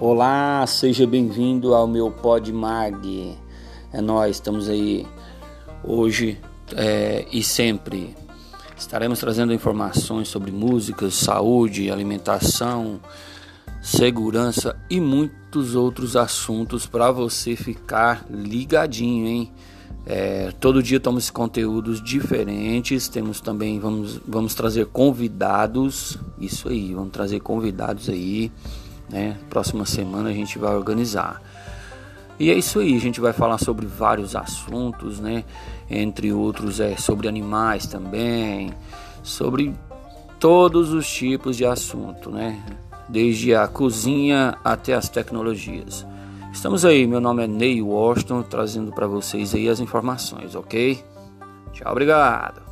Olá, seja bem-vindo ao meu Pod Mag. É nós, estamos aí hoje é, e sempre. Estaremos trazendo informações sobre músicas, saúde, alimentação, segurança e muitos outros assuntos para você ficar ligadinho, hein? É, todo dia temos conteúdos diferentes, temos também, vamos, vamos trazer convidados, isso aí, vamos trazer convidados aí, né? Próxima semana a gente vai organizar. E é isso aí, a gente vai falar sobre vários assuntos, né? Entre outros, é sobre animais também, sobre todos os tipos de assunto, né? Desde a cozinha até as tecnologias. Estamos aí, meu nome é Ney Washington, trazendo para vocês aí as informações, ok? Tchau, obrigado.